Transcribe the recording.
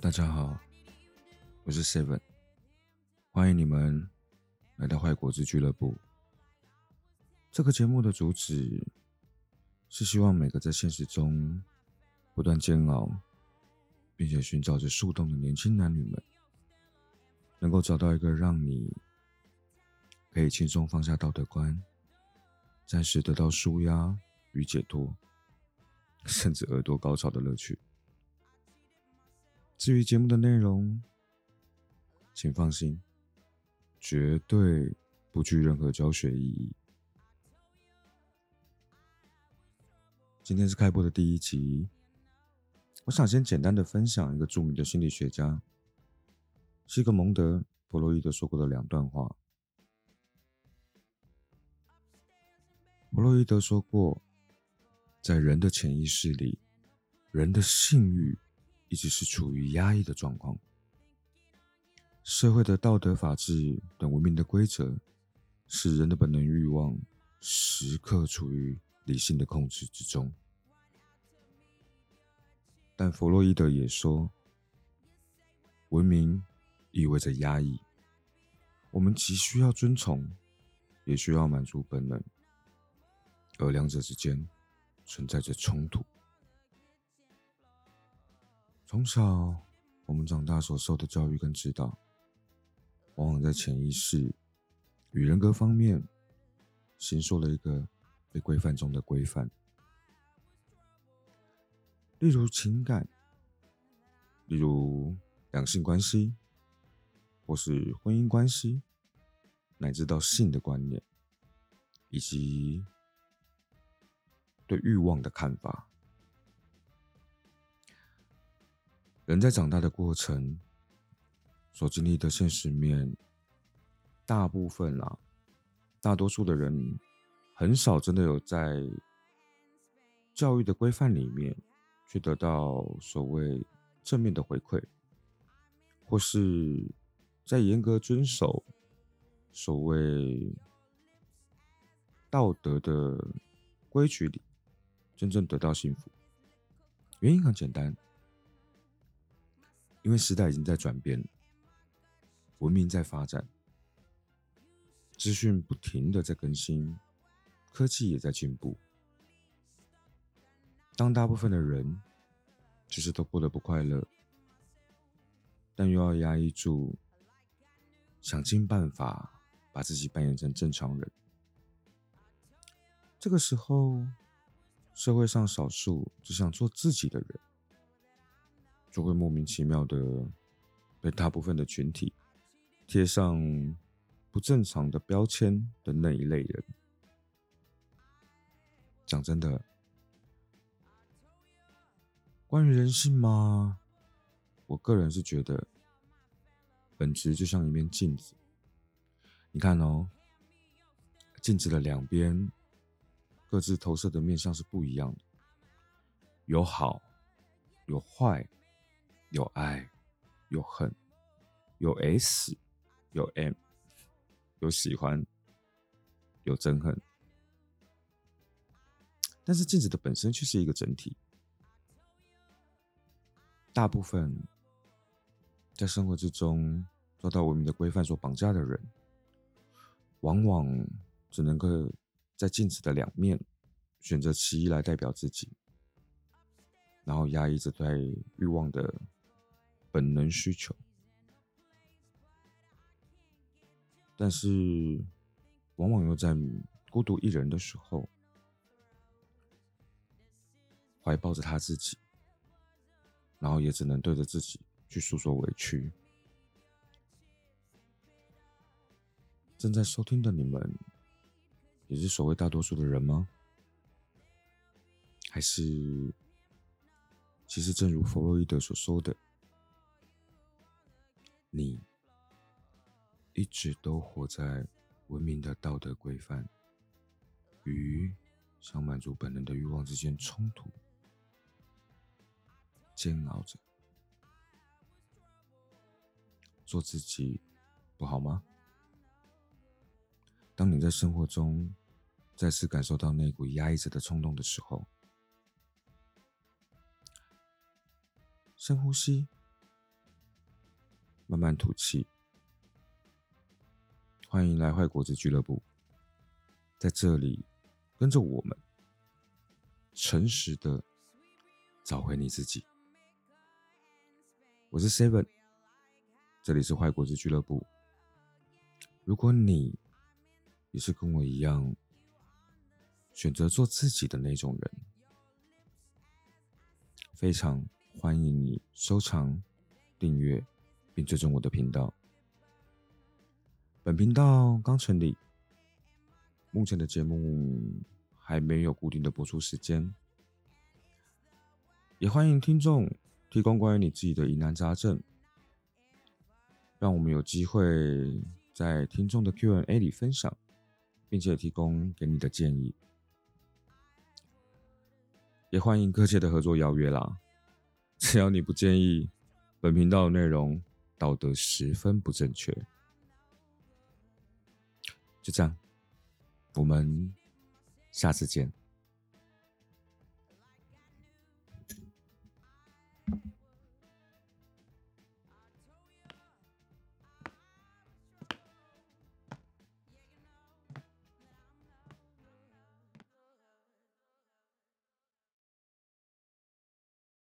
大家好，我是 Seven，欢迎你们来到坏果子俱乐部。这个节目的主旨是希望每个在现实中不断煎熬，并且寻找着树洞的年轻男女们，能够找到一个让你可以轻松放下道德观，暂时得到舒压与解脱，甚至耳朵高潮的乐趣。至于节目的内容，请放心，绝对不具任何教学意义。今天是开播的第一集，我想先简单的分享一个著名的心理学家西格蒙德·弗洛伊德说过的两段话。弗洛伊德说过，在人的潜意识里，人的性欲一直是处于压抑的状况。社会的道德、法治等文明的规则，使人的本能欲望时刻处于理性的控制之中。但弗洛伊德也说，文明意味着压抑，我们既需要遵从，也需要满足本能，而两者之间存在着冲突。从小，我们长大所受的教育跟指导，往往在潜意识与人格方面，形塑了一个被规范中的规范。例如情感，例如两性关系，或是婚姻关系，乃至到性的观念，以及对欲望的看法。人在长大的过程所经历的现实面，大部分啊，大多数的人很少真的有在教育的规范里面去得到所谓正面的回馈，或是在严格遵守所谓道德的规矩里，真正得到幸福。原因很简单。因为时代已经在转变，文明在发展，资讯不停的在更新，科技也在进步。当大部分的人其实都过得不快乐，但又要压抑住，想尽办法把自己扮演成正常人，这个时候，社会上少数只想做自己的人。就会莫名其妙的被大部分的群体贴上不正常的标签的那一类人。讲真的，关于人性吗？我个人是觉得，本质就像一面镜子。你看哦，镜子的两边各自投射的面相是不一样的，有好，有坏。有爱，有恨，有 S，有 M，有喜欢，有憎恨。但是镜子的本身却是一个整体。大部分在生活之中遭到文明的规范所绑架的人，往往只能够在镜子的两面选择其一来代表自己，然后压抑着对欲望的。本能需求，但是往往又在孤独一人的时候，怀抱着他自己，然后也只能对着自己去诉说委屈。正在收听的你们，也是所谓大多数的人吗？还是，其实正如弗洛伊德所说的？你一直都活在文明的道德规范与想满足本能的欲望之间冲突，煎熬着。做自己不好吗？当你在生活中再次感受到那股压抑着的冲动的时候，深呼吸，慢慢吐气。欢迎来坏果子俱乐部，在这里跟着我们，诚实的找回你自己。我是 Seven，这里是坏果子俱乐部。如果你也是跟我一样选择做自己的那种人，非常欢迎你收藏、订阅并追踪我的频道。本频道刚成立，目前的节目还没有固定的播出时间，也欢迎听众提供关于你自己的疑难杂症，让我们有机会在听众的 Q&A 里分享，并且提供给你的建议。也欢迎各界的合作邀约啦，只要你不介意本频道的内容道德十分不正确。就这样，我们下次见。